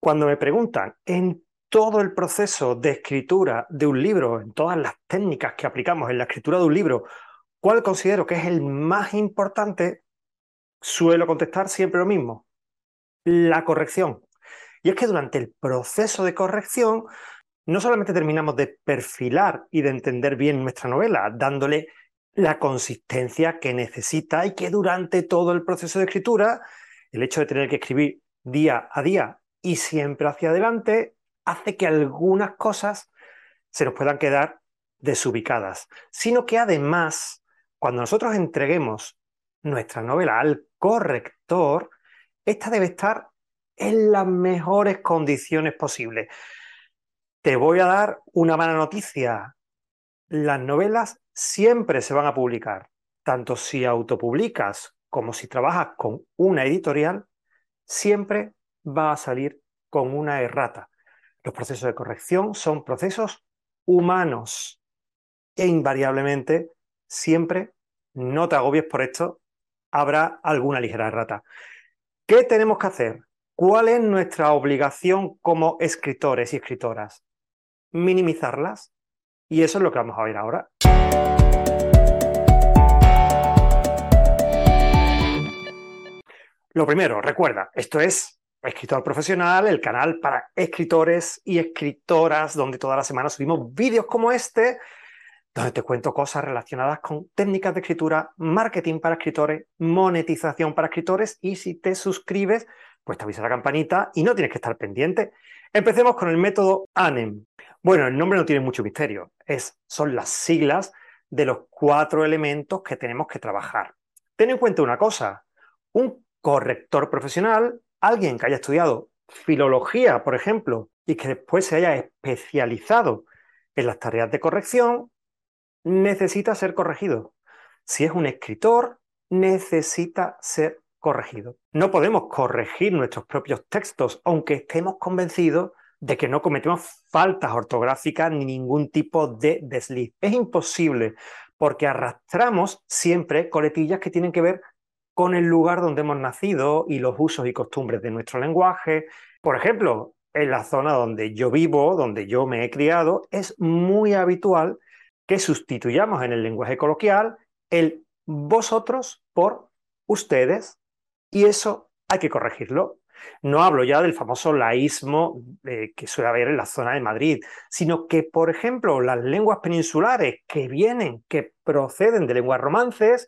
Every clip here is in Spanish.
Cuando me preguntan en todo el proceso de escritura de un libro, en todas las técnicas que aplicamos en la escritura de un libro, ¿cuál considero que es el más importante? Suelo contestar siempre lo mismo, la corrección. Y es que durante el proceso de corrección no solamente terminamos de perfilar y de entender bien nuestra novela, dándole la consistencia que necesita y que durante todo el proceso de escritura, el hecho de tener que escribir día a día y siempre hacia adelante, hace que algunas cosas se nos puedan quedar desubicadas, sino que además, cuando nosotros entreguemos nuestra novela al corrector, esta debe estar en las mejores condiciones posibles. Te voy a dar una mala noticia. Las novelas siempre se van a publicar, tanto si autopublicas como si trabajas con una editorial, siempre va a salir con una errata. Los procesos de corrección son procesos humanos e invariablemente siempre, no te agobies por esto, habrá alguna ligera errata. ¿Qué tenemos que hacer? ¿Cuál es nuestra obligación como escritores y escritoras? Minimizarlas. Y eso es lo que vamos a ver ahora. Lo primero, recuerda, esto es Escritor Profesional, el canal para escritores y escritoras, donde toda la semana subimos vídeos como este, donde te cuento cosas relacionadas con técnicas de escritura, marketing para escritores, monetización para escritores y si te suscribes, pues te avisa la campanita y no tienes que estar pendiente. Empecemos con el método ANEM. Bueno, el nombre no tiene mucho misterio, es, son las siglas de los cuatro elementos que tenemos que trabajar. Ten en cuenta una cosa, un corrector profesional, alguien que haya estudiado filología, por ejemplo, y que después se haya especializado en las tareas de corrección, necesita ser corregido. Si es un escritor, necesita ser corregido. No podemos corregir nuestros propios textos, aunque estemos convencidos de que no cometemos faltas ortográficas ni ningún tipo de desliz. Es imposible porque arrastramos siempre coletillas que tienen que ver con el lugar donde hemos nacido y los usos y costumbres de nuestro lenguaje. Por ejemplo, en la zona donde yo vivo, donde yo me he criado, es muy habitual que sustituyamos en el lenguaje coloquial el vosotros por ustedes y eso hay que corregirlo. No hablo ya del famoso laísmo eh, que suele haber en la zona de Madrid, sino que, por ejemplo, las lenguas peninsulares que vienen, que proceden de lenguas romances,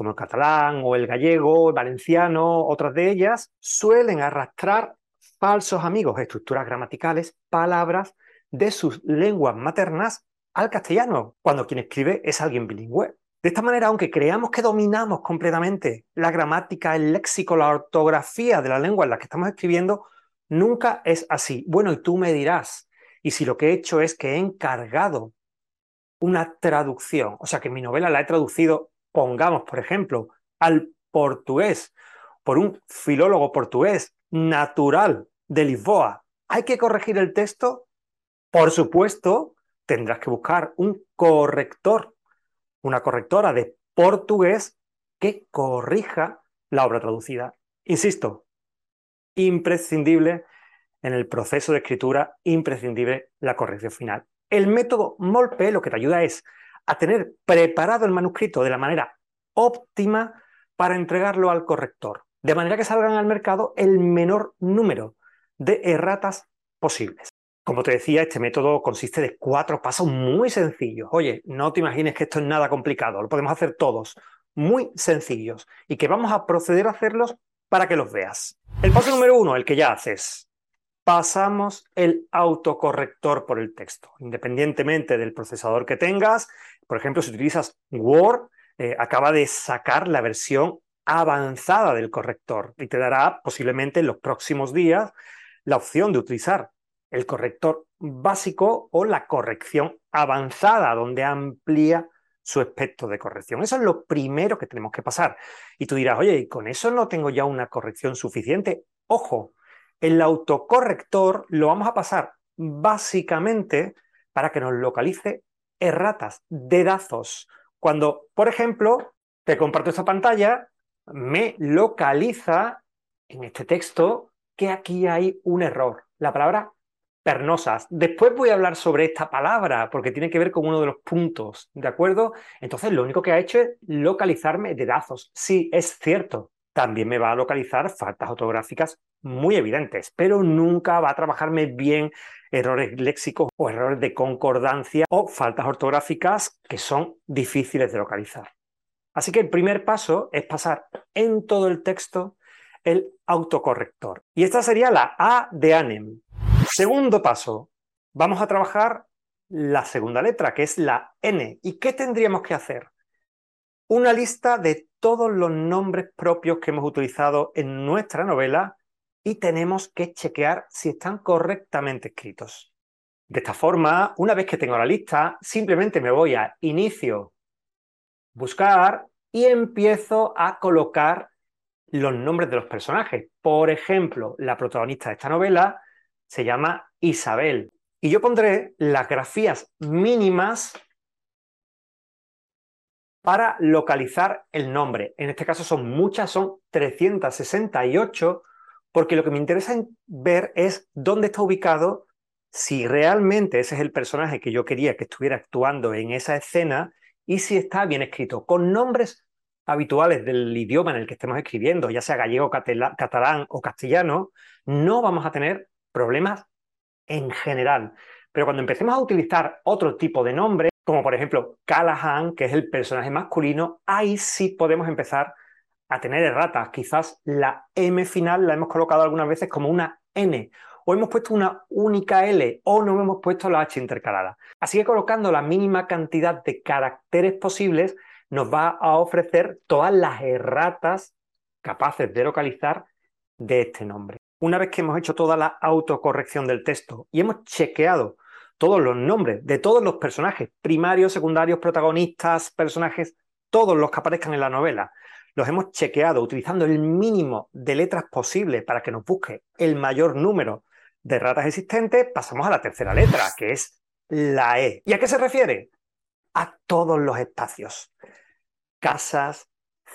como el catalán o el gallego, el valenciano, otras de ellas, suelen arrastrar falsos amigos, estructuras gramaticales, palabras de sus lenguas maternas al castellano, cuando quien escribe es alguien bilingüe. De esta manera, aunque creamos que dominamos completamente la gramática, el léxico, la ortografía de la lengua en la que estamos escribiendo, nunca es así. Bueno, y tú me dirás, y si lo que he hecho es que he encargado una traducción, o sea que mi novela la he traducido, pongamos, por ejemplo, al portugués, por un filólogo portugués natural de Lisboa, ¿hay que corregir el texto? Por supuesto, tendrás que buscar un corrector una correctora de portugués que corrija la obra traducida. Insisto, imprescindible en el proceso de escritura, imprescindible la corrección final. El método MOLPE lo que te ayuda es a tener preparado el manuscrito de la manera óptima para entregarlo al corrector, de manera que salgan al mercado el menor número de erratas posibles. Como te decía, este método consiste de cuatro pasos muy sencillos. Oye, no te imagines que esto es nada complicado, lo podemos hacer todos, muy sencillos, y que vamos a proceder a hacerlos para que los veas. El paso número uno, el que ya haces. Pasamos el autocorrector por el texto, independientemente del procesador que tengas. Por ejemplo, si utilizas Word, eh, acaba de sacar la versión avanzada del corrector y te dará posiblemente en los próximos días la opción de utilizar el corrector básico o la corrección avanzada, donde amplía su espectro de corrección. Eso es lo primero que tenemos que pasar. Y tú dirás, oye, ¿y con eso no tengo ya una corrección suficiente? Ojo, el autocorrector lo vamos a pasar básicamente para que nos localice erratas, dedazos. Cuando, por ejemplo, te comparto esta pantalla, me localiza en este texto que aquí hay un error la palabra pernosas. Después voy a hablar sobre esta palabra porque tiene que ver con uno de los puntos, ¿de acuerdo? Entonces lo único que ha hecho es localizarme dedazos. Sí, es cierto. También me va a localizar faltas ortográficas muy evidentes, pero nunca va a trabajarme bien errores léxicos o errores de concordancia o faltas ortográficas que son difíciles de localizar. Así que el primer paso es pasar en todo el texto el autocorrector. Y esta sería la A de ANEM. Segundo paso, vamos a trabajar la segunda letra, que es la N. ¿Y qué tendríamos que hacer? Una lista de todos los nombres propios que hemos utilizado en nuestra novela y tenemos que chequear si están correctamente escritos. De esta forma, una vez que tengo la lista, simplemente me voy a inicio, buscar y empiezo a colocar los nombres de los personajes. Por ejemplo, la protagonista de esta novela se llama Isabel. Y yo pondré las grafías mínimas para localizar el nombre. En este caso son muchas, son 368, porque lo que me interesa ver es dónde está ubicado, si realmente ese es el personaje que yo quería que estuviera actuando en esa escena y si está bien escrito, con nombres habituales del idioma en el que estemos escribiendo, ya sea gallego, catalán o castellano, no vamos a tener problemas en general. Pero cuando empecemos a utilizar otro tipo de nombre, como por ejemplo Callahan, que es el personaje masculino, ahí sí podemos empezar a tener erratas. Quizás la M final la hemos colocado algunas veces como una N, o hemos puesto una única L, o no hemos puesto la H intercalada. Así que colocando la mínima cantidad de caracteres posibles, nos va a ofrecer todas las erratas capaces de localizar de este nombre. Una vez que hemos hecho toda la autocorrección del texto y hemos chequeado todos los nombres de todos los personajes, primarios, secundarios, protagonistas, personajes, todos los que aparezcan en la novela, los hemos chequeado utilizando el mínimo de letras posible para que nos busque el mayor número de ratas existentes, pasamos a la tercera letra, que es la E. ¿Y a qué se refiere? A todos los espacios casas,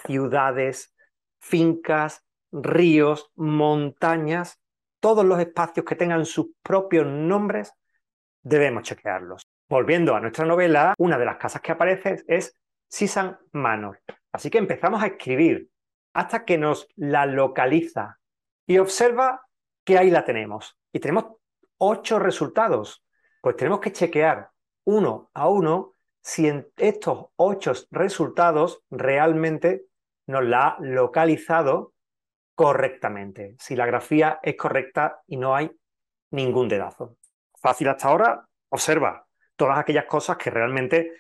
ciudades, fincas, ríos, montañas, todos los espacios que tengan sus propios nombres, debemos chequearlos. Volviendo a nuestra novela, una de las casas que aparece es Sisan Manor. Así que empezamos a escribir hasta que nos la localiza y observa que ahí la tenemos. Y tenemos ocho resultados. Pues tenemos que chequear uno a uno si en estos ocho resultados realmente nos la ha localizado correctamente, si la grafía es correcta y no hay ningún dedazo. Fácil hasta ahora, observa todas aquellas cosas que realmente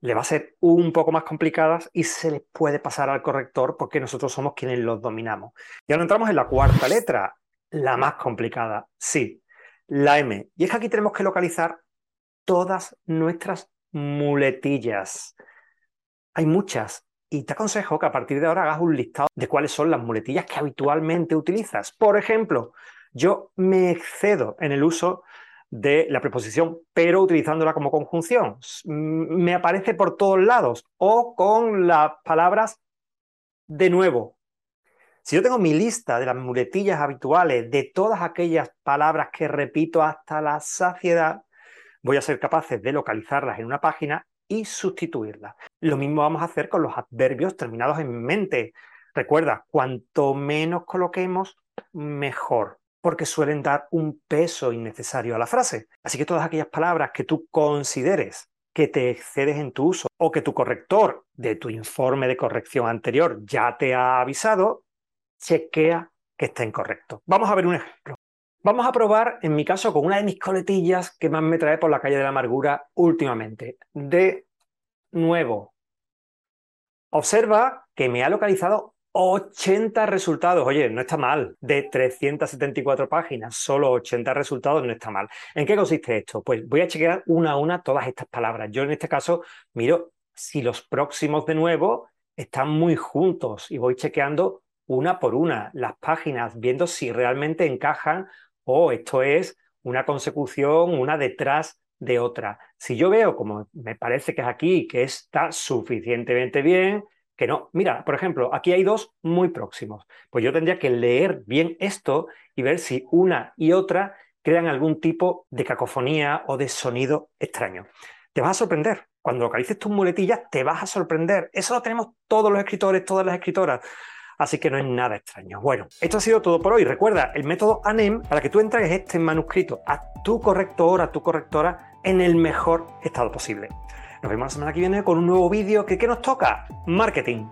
le va a ser un poco más complicadas y se les puede pasar al corrector porque nosotros somos quienes los dominamos. Y ahora entramos en la cuarta letra, la más complicada, sí, la M. Y es que aquí tenemos que localizar todas nuestras muletillas. Hay muchas. Y te aconsejo que a partir de ahora hagas un listado de cuáles son las muletillas que habitualmente utilizas. Por ejemplo, yo me excedo en el uso de la preposición pero utilizándola como conjunción. Me aparece por todos lados o con las palabras de nuevo. Si yo tengo mi lista de las muletillas habituales de todas aquellas palabras que repito hasta la saciedad, voy a ser capaces de localizarlas en una página y sustituirlas. Lo mismo vamos a hacer con los adverbios terminados en mente. Recuerda, cuanto menos coloquemos, mejor, porque suelen dar un peso innecesario a la frase. Así que todas aquellas palabras que tú consideres que te excedes en tu uso o que tu corrector de tu informe de corrección anterior ya te ha avisado, chequea que esté correcto. Vamos a ver un ejemplo. Vamos a probar, en mi caso, con una de mis coletillas que más me trae por la calle de la amargura últimamente. De nuevo, observa que me ha localizado 80 resultados. Oye, no está mal. De 374 páginas, solo 80 resultados no está mal. ¿En qué consiste esto? Pues voy a chequear una a una todas estas palabras. Yo en este caso miro si los próximos de nuevo están muy juntos y voy chequeando una por una las páginas, viendo si realmente encajan o esto es una consecución, una detrás de otra. Si yo veo, como me parece que es aquí, que está suficientemente bien, que no. Mira, por ejemplo, aquí hay dos muy próximos. Pues yo tendría que leer bien esto y ver si una y otra crean algún tipo de cacofonía o de sonido extraño. Te vas a sorprender. Cuando localices tus muletillas, te vas a sorprender. Eso lo tenemos todos los escritores, todas las escritoras. Así que no es nada extraño. Bueno, esto ha sido todo por hoy. Recuerda, el método ANEM, para que tú entregues este manuscrito a tu corrector, a tu correctora, en el mejor estado posible. Nos vemos la semana que viene con un nuevo vídeo que ¿qué nos toca? Marketing.